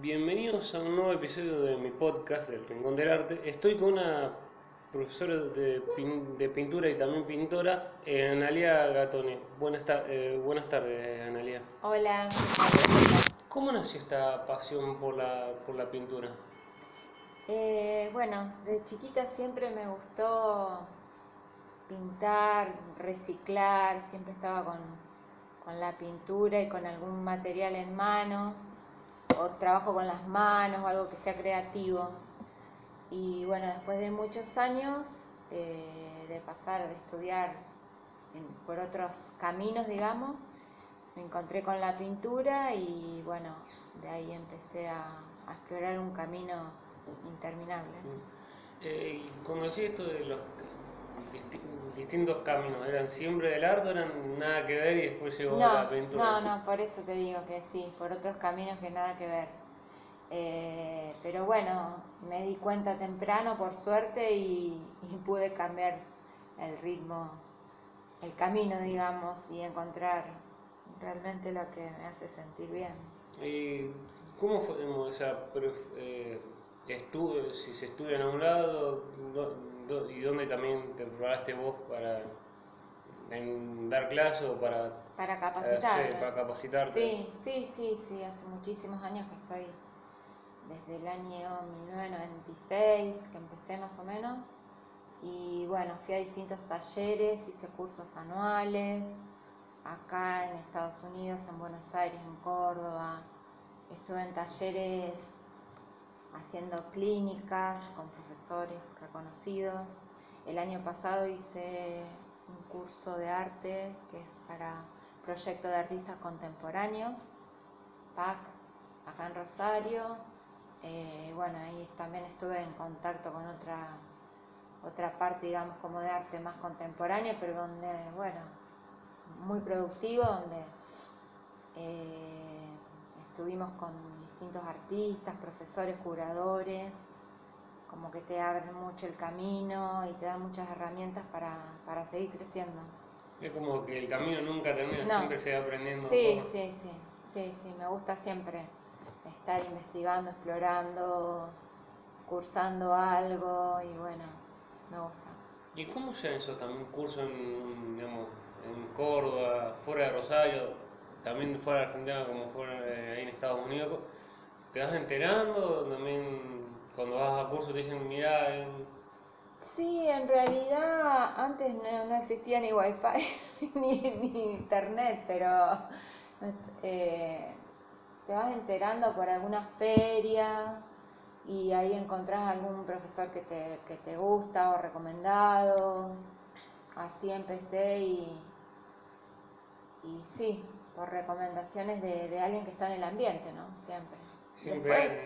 Bienvenidos a un nuevo episodio de mi podcast del Rincón del Arte. Estoy con una profesora de, pin- de pintura y también pintora, eh, Analia Gatone. Buenas, tar- eh, buenas tardes, Analia. Hola, ¿Cómo nació esta pasión por la, por la pintura? Eh, bueno, de chiquita siempre me gustó pintar, reciclar, siempre estaba con, con la pintura y con algún material en mano, o trabajo con las manos o algo que sea creativo. Y bueno, después de muchos años eh, de pasar, de estudiar por otros caminos, digamos, me encontré con la pintura y bueno, de ahí empecé a, explorar un camino interminable. Eh, decís esto de los disti- distintos caminos, ¿eran siempre del arte o eran nada que ver y después llegó No, la pintura? no, no, por eso te digo que sí, por otros caminos que nada que ver. Eh, pero bueno, me di cuenta temprano, por suerte, y, y pude cambiar el ritmo, el camino, digamos, y encontrar realmente lo que me hace sentir bien. ¿Y cómo fue esa pref- eh, si se estudia en un lado do- do- y dónde también te preparaste vos para en dar clases o para, Para eh, capacitarme. sí, para capacitarte? Sí, sí, sí, sí, hace muchísimos años que estoy, desde el año 1996 que empecé más o menos, y bueno, fui a distintos talleres, hice cursos anuales, acá en Estados Unidos, en Buenos Aires, en Córdoba, estuve en talleres haciendo clínicas con profesores reconocidos. El año pasado hice un curso de arte que es para Proyecto de Artistas Contemporáneos, PAC, acá en Rosario. Eh, bueno, ahí también estuve en contacto con otra, otra parte, digamos, como de arte más contemporáneo, pero donde, bueno, muy productivo, donde eh, estuvimos con distintos artistas, profesores, curadores, como que te abren mucho el camino y te dan muchas herramientas para, para seguir creciendo. Es como que el camino nunca termina, No. siempre se va aprendiendo Sí, sí, sí, sí, sí, me gusta siempre estar investigando, explorando, cursando algo y bueno, me gusta. ¿Y cómo llegan esos también cursos en, digamos, en Córdoba, fuera de Rosario, también fuera de Argentina como fuera de ahí en Estados Unidos? ¿Te vas enterando? También cuando vas a cursos te dicen, mirá, en- Sí, en realidad antes no, no existía ni wifi ni, ni internet, pero eh, te vas enterando por alguna feria y ahí encontrás algún profesor que te, que te gusta o recomendado. Así empecé y, y sí, por recomendaciones de, de alguien que está en el ambiente, ¿no? Siempre. Siempre Después,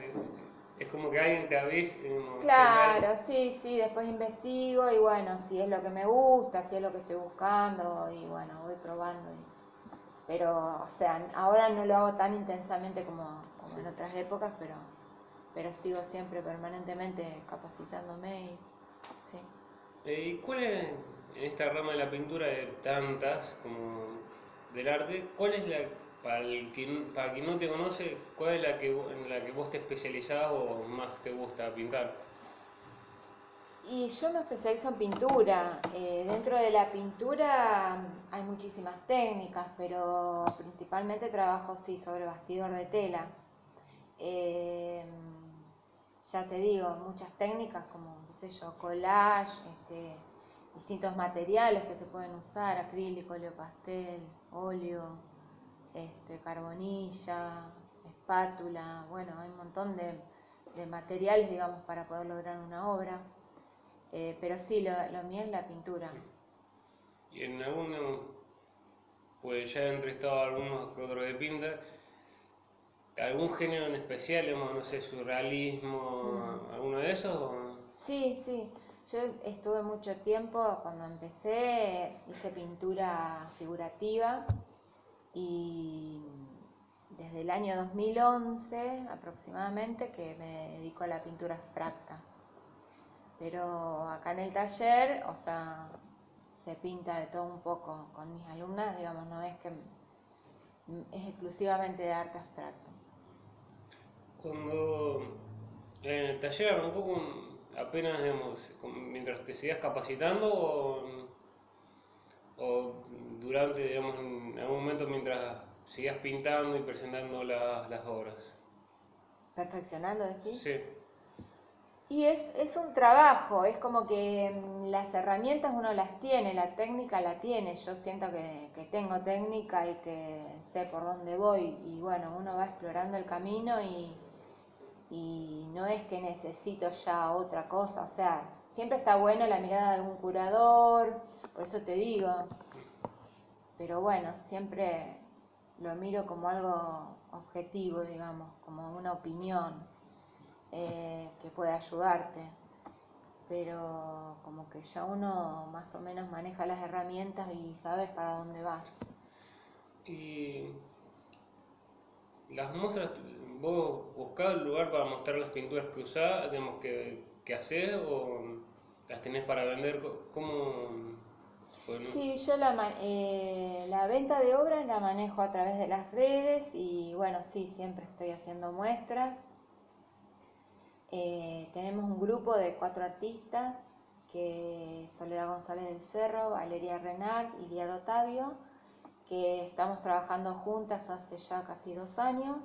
es como que alguien te avisa. Claro, sí, sí, después investigo y bueno, si es lo que me gusta, si es lo que estoy buscando y bueno, voy probando. y- Pero, o sea, ahora no lo hago tan intensamente como, como en otras épocas, pero, pero sigo siempre permanentemente capacitándome y sí. Eh, ¿Y cuál es, en esta rama de la pintura, de tantas como del arte, cuál es la, para el que, para quien no te conoce, cuál es la que, en la que vos te especializás o más te gusta pintar? Y yo me especializo en pintura. Eh, dentro de la pintura hay muchísimas técnicas, pero principalmente trabajo sí sobre bastidor de tela. Eh, ya te digo, muchas técnicas como, qué sé yo, collage, este, distintos materiales que se pueden usar, acrílico, óleo pastel, óleo, este, carbonilla, espátula, bueno, hay un montón de, de materiales, digamos, para poder lograr una obra. Eh, pero sí, lo, lo mío es la pintura. Y en alguno, pues ya he entrevistado a algunos que otros de pinta, ¿algún género en especial, digamos, no sé, surrealismo, alguno de esos? o- Sí, sí. Yo estuve mucho tiempo, cuando empecé, hice pintura figurativa y desde el año 2011 aproximadamente que me dedico a la pintura abstracta. Pero acá en el taller, o sea, se pinta de todo un poco con mis alumnas, digamos, no es que es exclusivamente de arte abstracto. Cuando en el taller arrancó con apenas, digamos, mientras te seguías capacitando o, o durante, digamos, en algún momento mientras seguías pintando y presentando las, las obras. Perfeccionando, decís. Sí. Y es, es un trabajo, es como que mm, las herramientas uno las tiene, la técnica la tiene, yo siento que, que tengo técnica y que sé por dónde voy y bueno, uno va explorando el camino y, y no es que necesito ya otra cosa, o sea, siempre está buena la mirada de algún curador, por eso te digo, pero bueno, siempre lo miro como algo objetivo, digamos, como una opinión eh, que puede ayudarte. Pero como que ya uno más o menos maneja las herramientas y sabes para dónde vas. Y las muestras, vos buscás el lugar para mostrar las pinturas que usás, digamos, que, que haces o las tenés para vender, Co- Sí, yo la, eh, la venta de obras la manejo a través de las redes y bueno, sí, siempre estoy haciendo muestras. Eh, tenemos un grupo de cuatro artistas, que Soledad González del Cerro, Valeria Renard y Liado Otavio, que estamos trabajando juntas hace ya casi dos años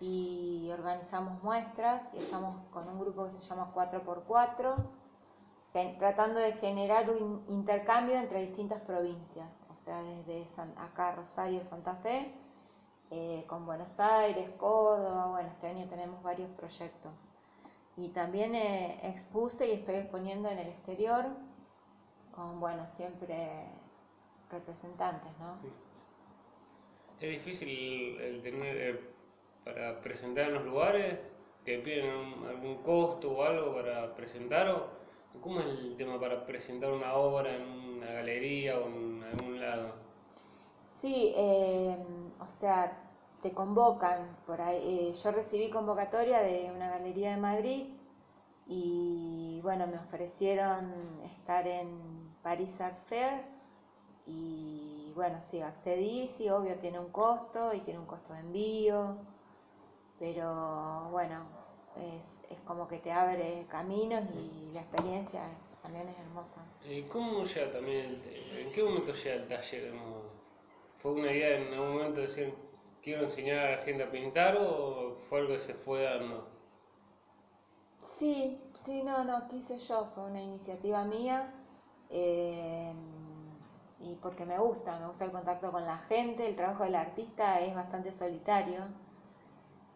y organizamos muestras y estamos con un grupo que se llama 4x4, gen- tratando de generar un intercambio entre distintas provincias, o sea, desde San- acá Rosario, Santa Fe, eh, con Buenos Aires, Córdoba, bueno, este año tenemos varios proyectos. Y también eh, expuse y estoy exponiendo en el exterior con, bueno, siempre representantes, ¿no? es difícil el tener, eh, para presentar en los lugares, te piden algún costo o algo para presentar o cómo es el tema para presentar una obra en una galería o en algún lado. Sí, eh, o sea, te convocan por ahí. eh, yo recibí convocatoria de una galería de Madrid y bueno, me ofrecieron estar en Paris Art Fair y bueno, sí, accedí, sí, obvio tiene un costo y tiene un costo de envío, pero bueno, es, es como que te abre caminos y la experiencia también es hermosa. Eh, ¿Cómo llega también el, en qué momento llega el taller? ¿Cómo- ¿Fue una idea en algún momento de decir quiero enseñar a la gente a pintar o fue algo que se fue dando? Sí, sí, no, no, quise yo, fue una iniciativa mía eh, y porque me gusta, me gusta el contacto con la gente, el trabajo del artista es bastante solitario,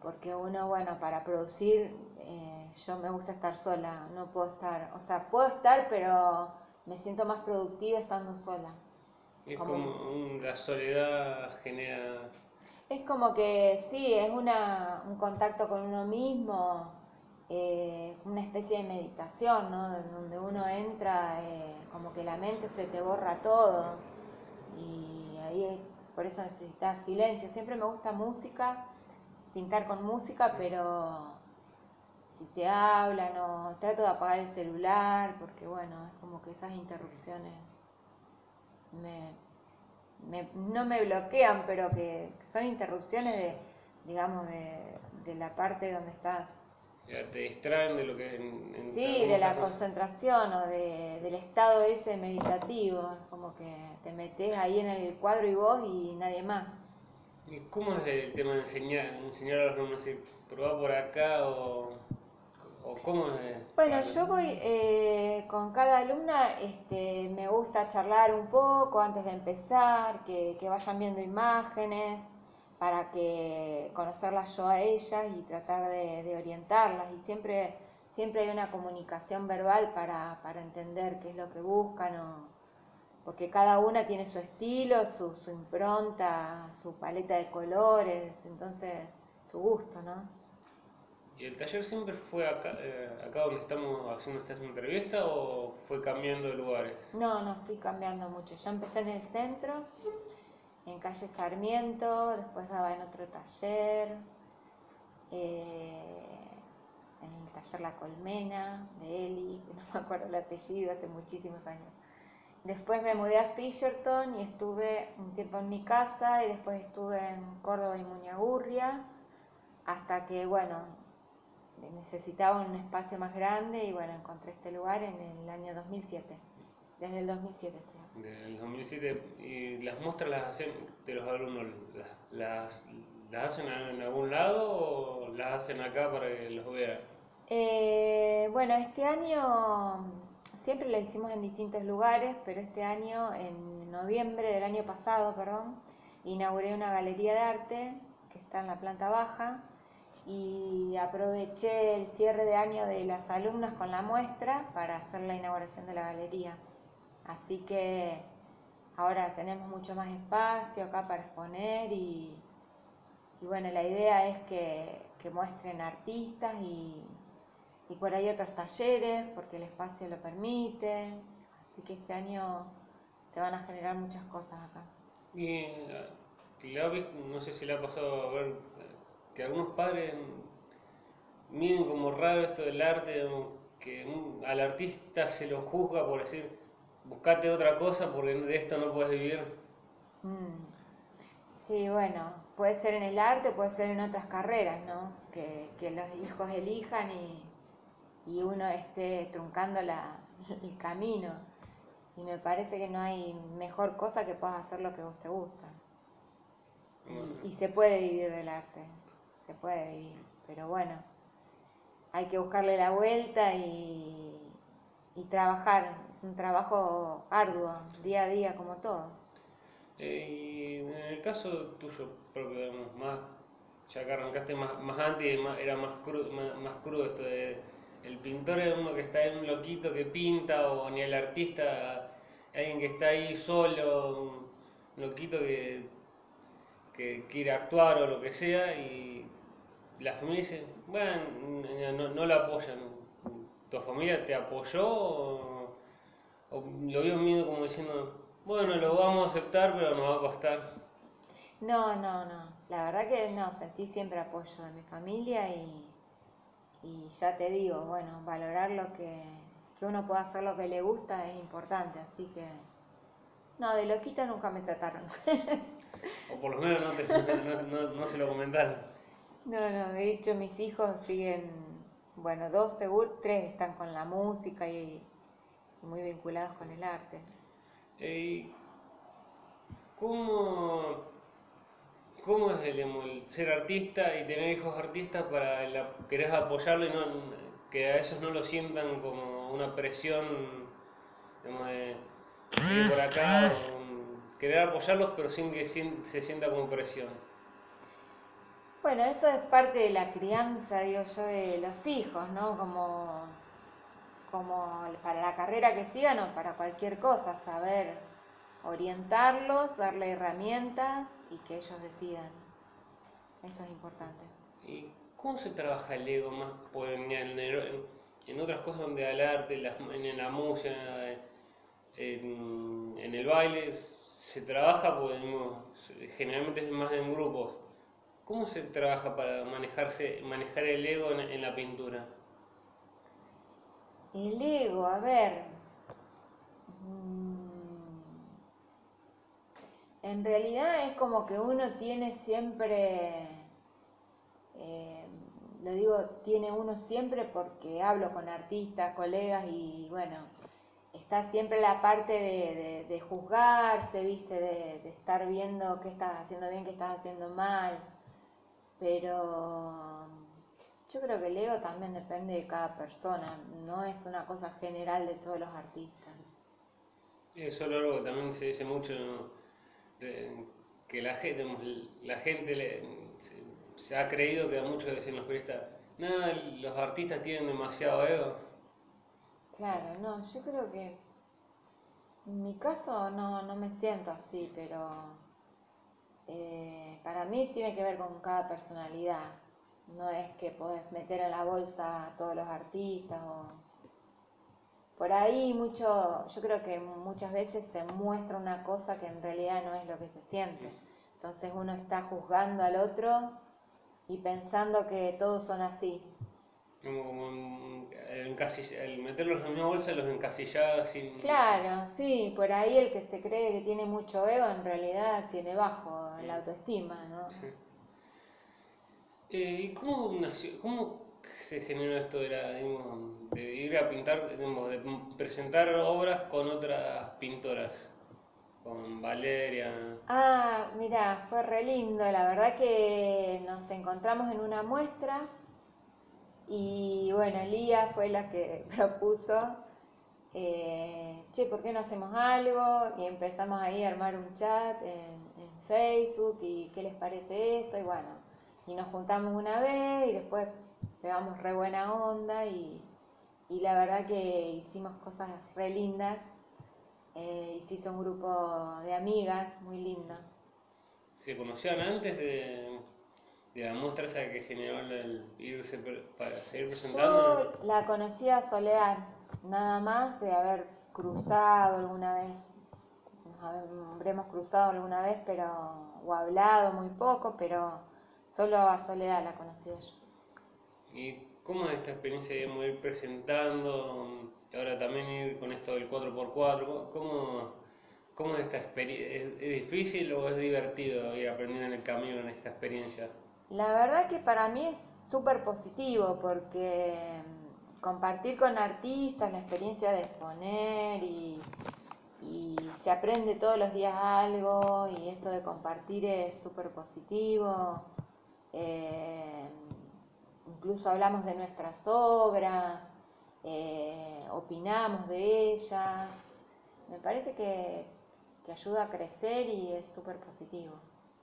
porque uno, bueno, para producir, eh, yo me gusta estar sola, no puedo estar, o sea, puedo estar, pero me siento más productiva estando sola. Es Como- como un- la soledad genera... Es como que sí, es una, un contacto con uno mismo, eh, una especie de meditación, ¿no? De Donde uno entra, eh, como que la mente se te borra todo. Y ahí es- por eso necesitas silencio. Siempre me gusta música, pintar con música, pero si te hablan o trato de apagar el celular, porque bueno, es como que esas interrupciones me, me- no me bloquean, pero que son interrupciones de, digamos, de, de la parte donde estás. ya te distraen de lo que... En, en- Sí, de la concentración o de- del estado ese meditativo. Es como que te metes ahí en el cuadro y vos y nadie más. ¿Y ¿Cómo es el tema de enseñar, enseñar a los alumnos? decir, probá por acá o, o cómo es? Bueno, yo voy eh, con cada alumna, este, me gusta charlar un poco antes de empezar, que, que vayan viendo imágenes para que conocerlas yo a ellas y tratar de, de orientarlas. Y siempre, siempre hay una comunicación verbal para, para entender qué es lo que buscan, o- porque cada una tiene su estilo, su, su impronta, su paleta de colores, entonces su gusto, ¿no? ¿Y el taller siempre fue acá, eh, acá donde estamos haciendo esta entrevista o fue cambiando de lugares? No, no, fui cambiando mucho. Yo empecé en el centro, en calle Sarmiento, después daba en otro taller, eh, en el taller La Colmena de Eli, que no me acuerdo el apellido, hace muchísimos años. Después me mudé a Fisherton y estuve un tiempo en mi casa y después estuve en Córdoba y Muñagurria, hasta que, bueno, necesitaba un espacio más grande y bueno, encontré este lugar en el año 2007. Desde el 2007 estoy. Desde el 2007. ¿Y las muestras las hacen de los alumnos? ¿Las, las, las hacen en algún lado o las hacen acá para que los vean? Eh, bueno, este año siempre lo hicimos en distintos lugares, pero este año, en noviembre del año pasado, perdón, inauguré una galería de arte que está en la planta baja y aproveché el cierre de año de las alumnas con la muestra para hacer la inauguración de la galería. Así que ahora tenemos mucho más espacio acá para exponer y, y bueno, la idea es que, que muestren artistas y, y por ahí otros talleres, porque el espacio lo permite. Así que este año se van a generar muchas cosas acá. Y eh, no sé si le ha pasado a ver que algunos padres miren como raro esto del arte, que al artista se lo juzga por decir, buscate otra cosa porque de esto no puedes vivir. Mm. Sí, bueno, puede ser en el arte, puede ser en otras carreras, ¿no? Que, que los hijos elijan y, y uno esté truncando la, el camino. Y me parece que no hay mejor cosa que puedas hacer lo que vos te gusta. Y, se puede vivir del arte, se puede vivir. Pero bueno, hay que buscarle la vuelta y, y trabajar, un trabajo arduo, día a día como todos. Eh, y en el caso tuyo propio, digamos, más, ya que arrancaste más, más antes, más, era más crudo, más, más crudo esto de el pintor es uno que está en un loquito que pinta, o ni el artista, alguien que está ahí solo, un loquito que, que quiere actuar o lo que sea, y la familia dice, bueno, no, no lo apoyan. ¿Tu familia te apoyó o, lo vio miedo como diciendo, bueno, lo vamos a aceptar, pero nos va a costar? No, no, no. La verdad que no, sentí siempre apoyo de mi familia y y ya te digo, bueno, valorar lo que, que uno pueda hacer lo que le gusta es importante, así que no, de loquita nunca me trataron. o por lo menos no, te, no, no, se lo comentaron. No, no, de hecho mis hijos siguen, bueno, dos seguro, tres están con la música y, y muy vinculados con el arte. ¿Y ¿Cómo ¿Cómo es el, ser artista y tener hijos artistas para querer apoyarlo y no, que a ellos no lo sientan como una presión de ir por acá querer apoyarlos pero sin que se sienta como presión? Bueno, eso es parte de la crianza, digo yo, de los hijos, ¿no? Como, como para la carrera que sigan o para cualquier cosa, saber orientarlos, darle herramientas y que ellos decidan. Eso es importante. ¿Y cómo se trabaja el ego más en, otras cosas donde el arte, en la música, en, el baile, se trabaja, pues, generalmente es más en grupos. ¿Cómo se trabaja para manejarse, manejar el ego en la pintura? El ego, a ver, En realidad es como que uno tiene siempre, eh, lo digo, tiene uno siempre porque hablo con artistas, colegas y bueno, está siempre la parte de, juzgarse, viste, de, estar viendo qué estás haciendo bien, qué estás haciendo mal, pero yo creo que el ego también depende de cada persona, no es una cosa general de todos los artistas. Eso es algo que también se dice mucho que la gente, la gente se, ha creído que a muchos decían los periodistas, nada, los artistas tienen demasiado ego. Claro, no, yo creo que en mi caso no, no me siento así, pero eh, para mí tiene que ver con cada personalidad. No es que podés meter en la bolsa a todos los artistas o por ahí mucho, yo creo que muchas veces se muestra una cosa que en realidad no es lo que se siente. Entonces uno está juzgando al otro y pensando que todos son así. Como el, el meterlos en la misma bolsa los encasillaba sin... Claro, sí, por ahí el que se cree que tiene mucho ego en realidad tiene bajo la autoestima, ¿no? Sí. Eh, ¿Y cómo, nació, cómo se generó esto de, ir a pintar, de presentar obras con otras pintoras? Con Valeria. Ah, mira, fue re lindo. La verdad que nos encontramos en una muestra y bueno, Lía fue la que propuso, eh, che, ¿por qué no hacemos algo? Y empezamos ahí a armar un chat en Facebook y qué les parece esto y bueno, y nos juntamos una vez y después pegamos re buena onda y, y la verdad que hicimos cosas re lindas eh, y se hizo un grupo de amigas muy lindo. ¿Se conocían antes de, de la muestra esa que generó el irse para seguir presentando? Yo la conocía a Soledad, nada más de haber cruzado alguna vez. Nos habremos cruzado alguna vez, pero o hablado muy poco, pero solo a Soledad la conocía yo. ¿Y cómo es esta experiencia de ir presentando ahora también ir con esto del 4x4? ¿Cómo, cómo es esta experiencia? ¿Es, es difícil o es divertido ir aprendiendo en el camino en esta experiencia? La verdad que para mí es súper positivo porque mm, compartir con artistas la experiencia de exponer y, y se aprende todos los días algo y esto de compartir es súper positivo. Eh, incluso hablamos de nuestras obras, eh, opinamos de ellas. Me parece que, que ayuda a crecer y es súper positivo.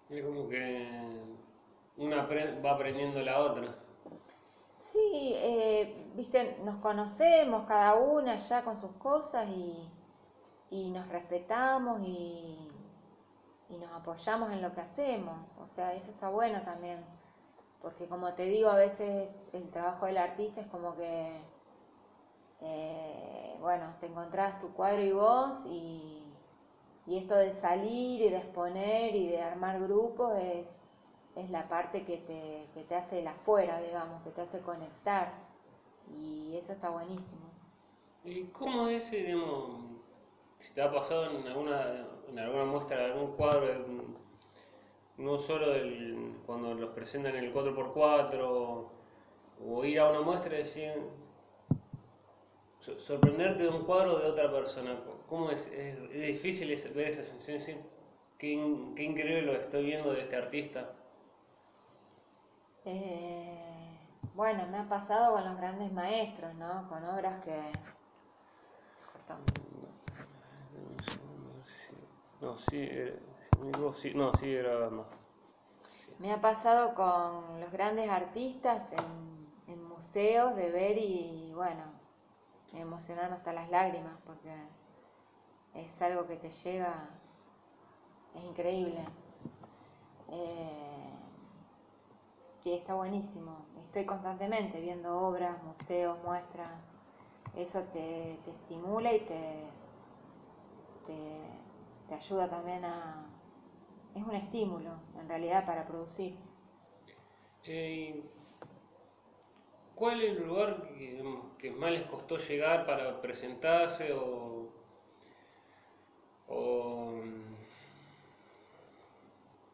Es como que una va aprendiendo la otra. Sí, eh, viste, nos conocemos cada una ya con sus cosas y, y nos respetamos y, y nos apoyamos en lo que hacemos. O sea, eso está bueno también. Porque como te digo, a veces el trabajo del artista es como que, eh, bueno, te encontrás tu cuadro y vos y, y esto de salir y de exponer y de armar grupos es, es la parte que te, que te hace el afuera, digamos, que te hace conectar. Y eso está buenísimo. ¿Y cómo es, eh, digamos, si te ha pasado en alguna, en alguna muestra, de algún cuadro, en- no solo del- cuando los presentan en el 4x4, o ir a una muestra y decir, so- sorprenderte de un cuadro de otra persona? ¿Cómo es? ¿Es, es difícil ver esa sensación? Decir, qué, in- qué increíble lo que estoy viendo de este artista. Eh, bueno, me ha pasado con los grandes maestros, ¿no? Con obras que... Cortó. No, sí, eh, digo, sí, no, sigue grabando. Me ha pasado con los grandes artistas en, museos de ver y, bueno, emocionarme hasta las lágrimas porque es algo que te llega, es increíble. Eh, sí, está buenísimo. Estoy constantemente viendo obras, museos, muestras. Eso te, te estimula y te, te, te ayuda también a... Es un estímulo, en realidad, para producir. Eh, ¿Cuál es el lugar que, que más les costó llegar para presentarse o, o,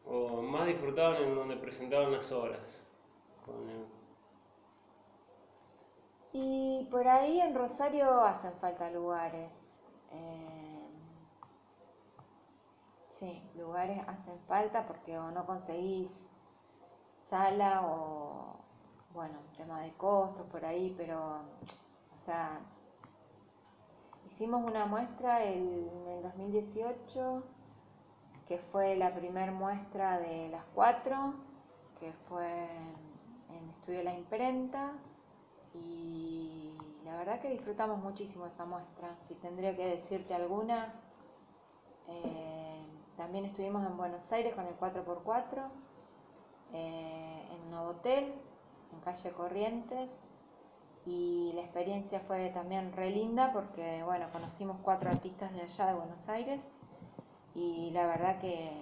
o más disfrutaban en donde presentaban las obras? Y por ahí en Rosario hacen falta lugares. eh, sí, lugares hacen falta porque o no conseguís sala o, bueno, tema de costos por ahí, pero, o sea, hicimos una muestra el- en el 2018 que fue la primer muestra de las cuatro, que fue en Estudio La Imprenta, y la verdad que disfrutamos muchísimo esa muestra. Si tendría que decirte alguna, eh, también estuvimos en Buenos Aires con el 4x4, eh, en Novotel, en calle Corrientes, y la experiencia fue también re linda porque, bueno, conocimos cuatro artistas de allá de Buenos Aires y la verdad que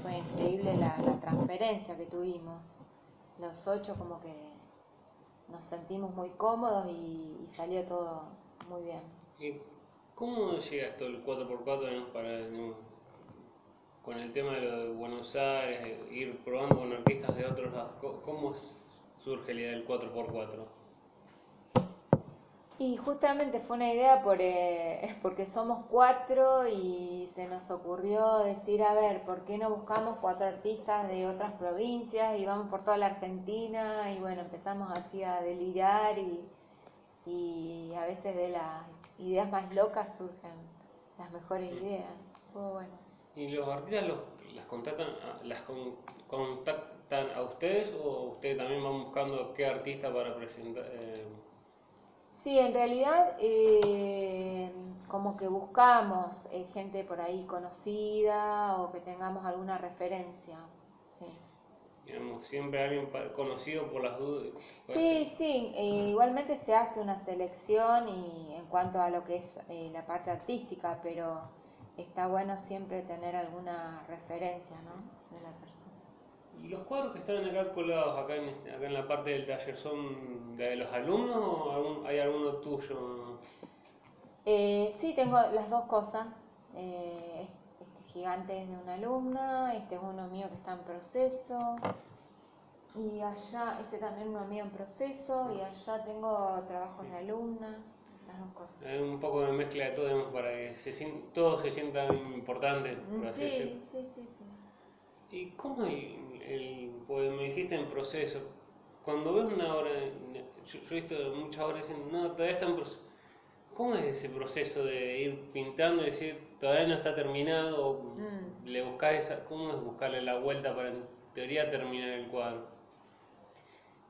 fue increíble la, transferencia que tuvimos. Los ocho como que nos sentimos muy cómodos y, y salió todo muy bien. ¿Y cómo llega esto el 4x4 digamos, para, con el tema de lo de Buenos Aires, ir probando con artistas de otros lados? ¿Cómo, surge la idea del 4x4? Y justamente fue una idea por, eh, porque somos cuatro y se nos ocurrió decir, a ver, ¿por qué no buscamos cuatro artistas de otras provincias y vamos por toda la Argentina? Y bueno, empezamos así a delirar y, y a veces de las ideas más locas surgen las mejores ideas. Estuvo bueno. ¿Y los artistas los, las contactan, a- las con- contactan a ustedes o ustedes también van buscando qué artista para presentar? eh, Sí, en realidad eh, como que buscamos eh, gente por ahí conocida o que tengamos alguna referencia. Digamos, siempre alguien conocido por las dudas. sí, este- sí, eh, igualmente se hace una selección y en cuanto a lo que es eh, la parte artística, pero está bueno siempre tener alguna referencia ¿no? de la persona. ¿Y los cuadros que están acá colgados, acá en, este- acá en la parte del taller, son de los alumnos o algún- hay alguno tuyo? Eh, sí, tengo las dos cosas. Eh, este gigante es de una alumna, este es uno mío que está en proceso. Y allá, este también uno mío en proceso, y allá tengo trabajos de alumnas, las dos cosas. Un poco de mezcla de todo, digamos, para que se todos se sientan importantes, por decirlo. Sí, sí, sí, sí. ¿Y cómo el, el- pues me dijiste en proceso, cuando ves una obra, yo, yo he visto muchas obras diciendo, no, todavía está en proceso. ¿Cómo es ese proceso de ir pintando y decir, todavía no está terminado? Mm. ¿Le buscás esa, ¿Cómo es buscarle la vuelta para en teoría terminar el cuadro?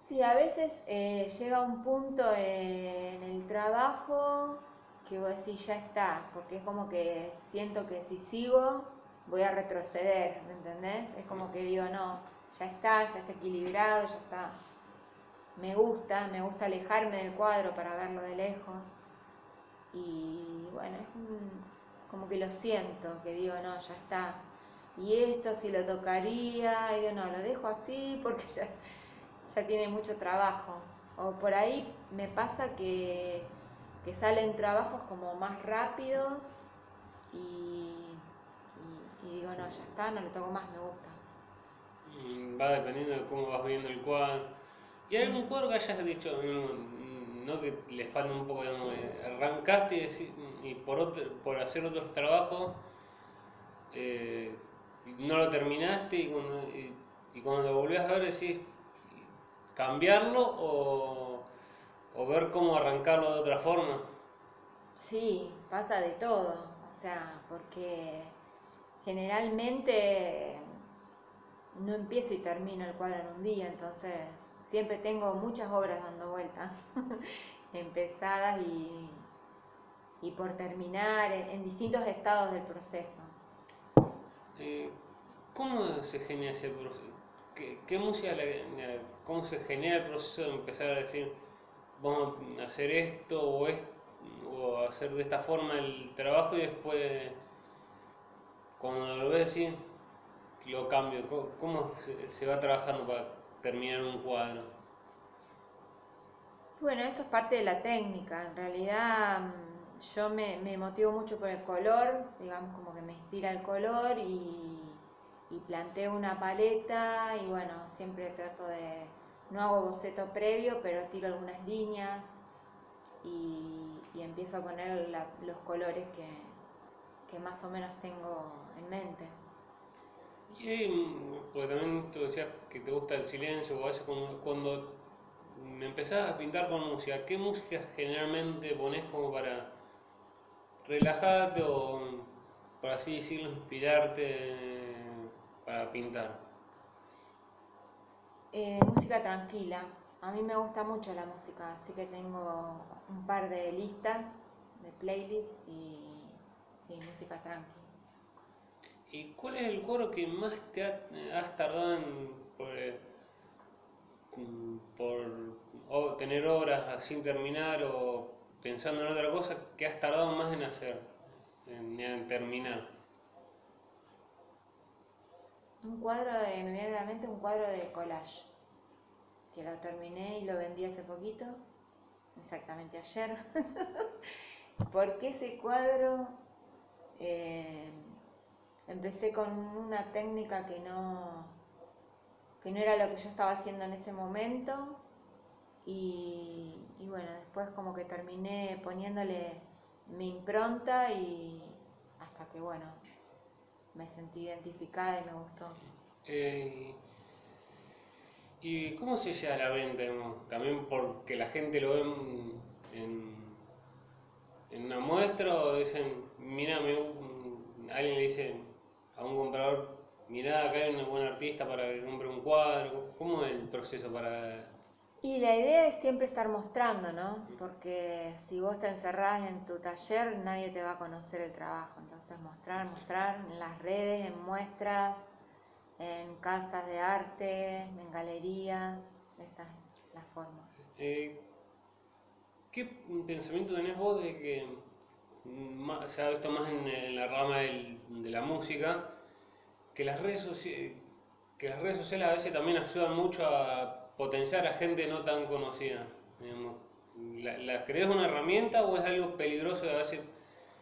Sí, a veces eh, llega un punto en el trabajo que vos decís ya está, porque es como que siento que si sigo voy a retroceder, ¿me entendés? Es como que digo, no, ya está, ya está equilibrado, ya está. Me gusta, me gusta alejarme del cuadro para verlo de lejos. Y bueno, es un- como que lo siento, que digo, no, ya está. Y esto si lo tocaría, y digo, no, lo dejo así porque ya, ya tiene mucho trabajo. O por ahí me pasa que, que salen trabajos como más rápidos y, y- y digo, no, ya está, no lo toco más, me gusta. Mm, Va dependiendo de cómo vas viendo el cuadro. ¿Y algún cuadro que hayas dicho, mm, no que le falta un poco, digamos, arrancaste y, y por, otro- por hacer otros trabajos eh, no lo terminaste y cuando, y, lo volvías a ver decís cambiarlo o, o ver cómo arrancarlo de otra forma? Sí, pasa de todo, o sea, porque generalmente no empiezo y termino el cuadro en un día, entonces siempre tengo muchas obras dando vueltas, empezadas y, y por terminar en distintos estados del proceso. Eh, ¿Cómo se genera ese proceso? ¿Qué, música, cómo se genera el proceso de empezar a decir, vamos a hacer esto o, es- o hacer de esta forma el trabajo y después, cuando lo ves decir, lo cambio? ¿Cómo, cómo se, se va trabajando para terminar un cuadro? Bueno, eso es parte de la técnica. En realidad mm, yo me, me motivo mucho por el color, digamos como que me inspira el color y, y planteo una paleta y bueno, siempre trato de, no hago boceto previo, pero tiro algunas líneas y, y empiezo a poner la- los colores que, que más o menos tengo en mente. Y mm, porque también tú decías que te gusta el silencio, o a veces cuando, me empezás a pintar con música, ¿qué música generalmente pones como para relajarte o, por así decirlo, inspirarte para pintar? Eh, música tranquila. A mí me gusta mucho la música, así que tengo un par de listas de playlist y música tranqui. ¿Y cuál es el cuadro que más te ha- has tardado en por, mm, por o tener obras sin terminar o pensando en otra cosa que has tardado más en hacer, en, en terminar? Un cuadro de, me viene a la mente un cuadro de collage, que lo terminé y lo vendí hace poquito, exactamente ayer. Porque ese cuadro eh, empecé con una técnica que no, que no era lo que yo estaba haciendo en ese momento. Y, y bueno, después como que terminé poniéndole mi impronta y hasta que bueno, me sentí identificada y me gustó. Eh, ¿Y cómo se llega a la venta? También porque la gente lo ve en, en- una muestra o dicen, mira, me gu- alguien le dice a un comprador, mirá, acá hay un buen artista para que compre un cuadro. ¿Cómo es el proceso para...? Y la idea es siempre estar mostrando, ¿no? Porque si vos te encerrás en tu taller, nadie te va a conocer el trabajo. Entonces mostrar, mostrar en las redes, en muestras, en casas de arte, en galerías, esa es la forma. Eh, ¿Qué pensamiento tenés vos de que se ha visto más en, la rama del- de la música, que las redes que las redes sociales a veces también ayudan mucho a potenciar a gente no tan conocida? digamos? ¿La, crees una herramienta o es algo peligroso a veces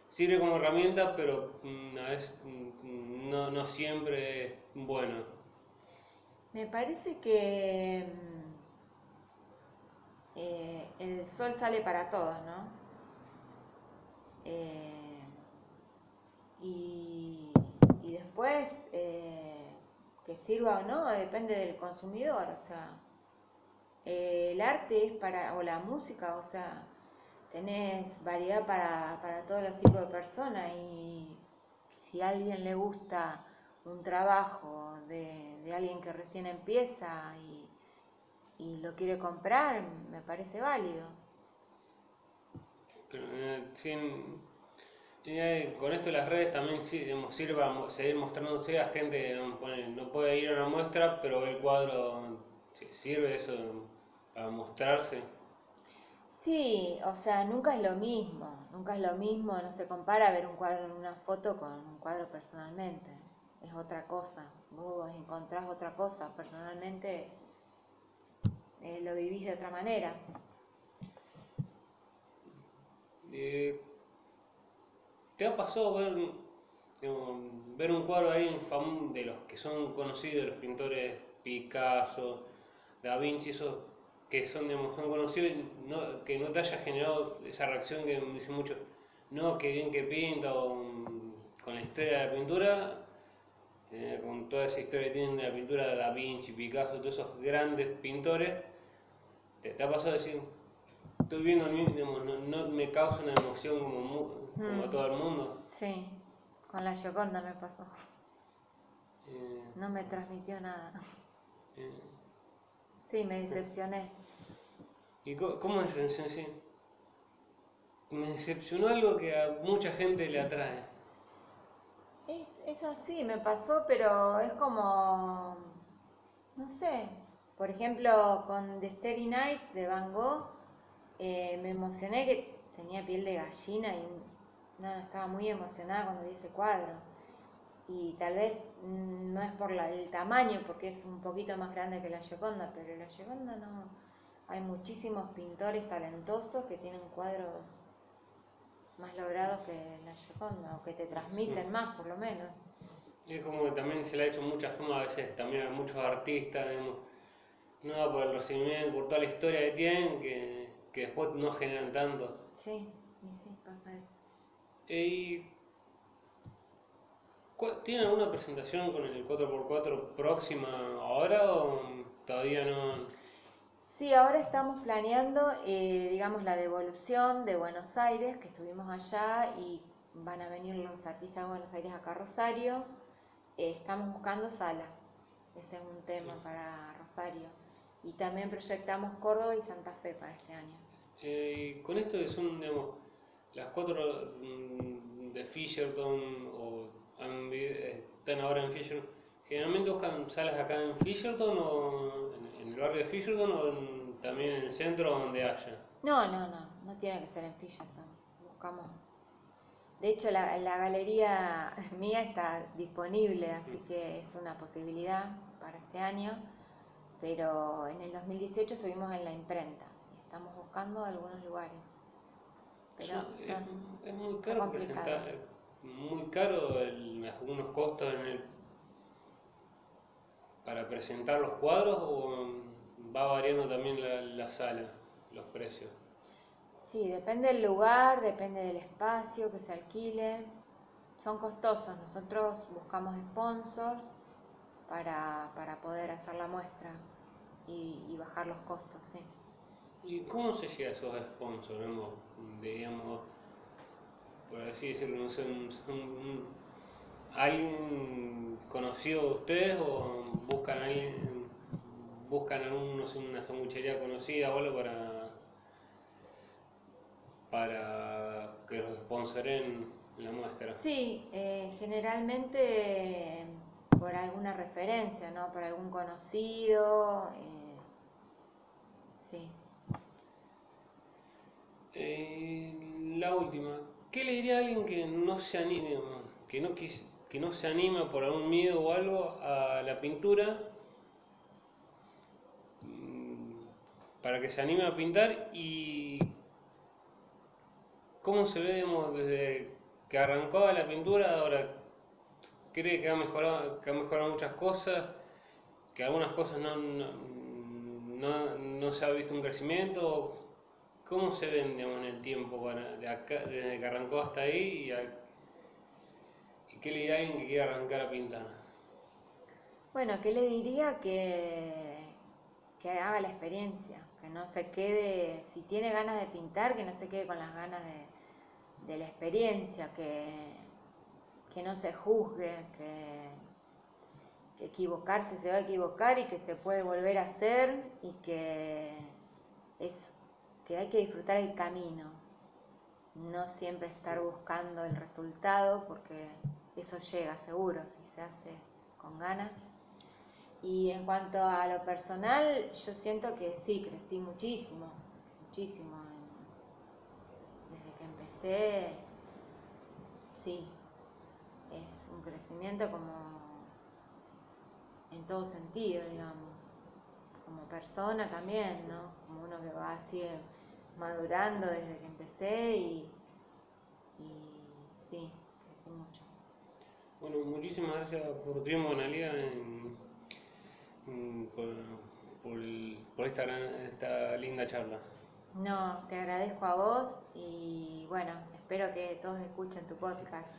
sirve como herramienta, pero mm, a veces mm, no, no siempre es bueno? Me parece que mm, eh, el sol sale para todos, ¿no? Eh, y, y después, eh, que sirva o no, depende del consumidor, o sea, eh, el arte es para, o la música, o sea, tenés variedad para, para todos los tipos de personas y si a alguien le gusta un trabajo de, de alguien que recién empieza y, y lo quiere comprar, me parece válido. Eh, eh, con esto las redes también sí, digamos, sirve a mo- seguir mostrándose a gente que no puede ir a una muestra, pero el cuadro, sirve eso para mostrarse. Sí, o sea, nunca es lo mismo, nunca es lo mismo, no se compara ver un cuadro en una foto con un cuadro personalmente, es otra cosa, vos encontrás otra cosa, personalmente eh, lo vivís de otra manera. Eh, ¿te ha pasado ver, ver un cuadro fam- de los que son conocidos, los pintores Picasso, Da Vinci, esos que son, son conocidos, que no te haya generado esa reacción que dicen muchos, no, que bien que pinta, o con la historia de la pintura, eh, con toda esa historia que tienen de la pintura de Da Vinci, Picasso, todos esos grandes pintores, ¿te, te ha pasado decir, estoy viendo el mismo, digamos, no, no me causa una emoción como, mu- como Mm. todo el mundo? Sí, con la Gioconda me pasó, Eh, no me transmitió nada. eh, Sí, me decepcioné. ¿Y cómo es sí? Me decepcionó algo que a mucha gente le atrae. Es, es así, me pasó, pero es como, no sé, por ejemplo, con The Starry Night de Van Gogh, eh, me emocioné que tenía piel de gallina y no, estaba muy emocionada cuando vi ese cuadro. Y tal vez mm, no es por la- el tamaño, porque es un poquito más grande que la Gioconda, pero la Gioconda no. Hay muchísimos pintores talentosos que tienen cuadros más logrados que la Gioconda, o que te transmiten más, por lo menos. Es como que también se le ha hecho mucha fama a veces también a muchos artistas, digamos, no por el recibimiento, por toda la historia que tienen, que, que después no generan tanto. Sí, y sí, pasa eso. Eh, ¿Y ¿Tienen alguna presentación con el 4x4 próxima ahora o todavía no? Sí, ahora estamos planeando, eh, digamos, la devolución de Buenos Aires, que estuvimos allá y van a venir los artistas de Buenos Aires acá a Rosario. Eh, estamos buscando sala, ese es un tema para Rosario. Y también proyectamos Córdoba y Santa Fe para este año. Eh, con esto que son, digamos, las cuatro mm, de Fisherton o están ahora en Fisherton, generalmente buscan salas acá en Fisherton o en, en el barrio de Fisherton o en- también en el centro donde haya. No, no, no, no tiene que ser en Fisherton. Buscamos. De hecho, la, la galería mía está disponible, así que es una posibilidad para este año. Pero en el 2018 estuvimos en la imprenta estamos buscando algunos lugares. Pero es, no, es muy caro presentar, muy caro el- algunos costos en el para presentar los cuadros o va variando también la, la sala, los precios? Sí, depende del lugar, depende del espacio que se alquile. Son costosos. Nosotros buscamos sponsors para, para poder hacer la muestra y, y bajar los costos, sí. ¿Y cómo se llega a esos sponsors? Digamos, digamos por así decirlo, no sé, un- un- ¿alguien conocido de ustedes o buscan a alguien, buscan algún, no sé, una sanguchería conocida o algo para, para que los sponsoren la muestra? Sí, eh, generalmente por alguna referencia, ¿no? Por algún conocido. eh, sí. Eh, la última, ¿qué le diría a alguien que no se anime, que no, que no se anima por algún miedo o algo a la pintura? mm, Para que se anime a pintar y cómo se ve desde que arrancó la pintura, ahora cree que ha mejorado, que ha mejorado muchas cosas, que algunas cosas no, no, no- no se ha visto un crecimiento. ¿Cómo se ven digamos, en el tiempo para, de acá, desde que arrancó hasta ahí? Y, qué le diría a alguien que quiere arrancar a pintar? Bueno, ¿qué le diría? Que, que haga la experiencia, que no se quede, si tiene ganas de pintar, que no se quede con las ganas de, de la experiencia, que, que no se juzgue, que, que equivocarse se va a equivocar y que se puede volver a hacer y que es que hay que disfrutar el camino, no siempre estar buscando el resultado porque eso llega seguro si se hace con ganas. Y en cuanto a lo personal, yo siento que sí, crecí muchísimo, muchísimo. Desde que empecé, sí, es un crecimiento como en todo sentido, digamos. Como persona también, ¿no? Como uno que va así madurando desde que empecé y, y sí, crecí mucho. Bueno, muchísimas gracias por tu tiempo, Analia, en- en- por, por por esta, esta linda charla. No, te agradezco a vos y bueno, espero que todos escuchen tu podcast.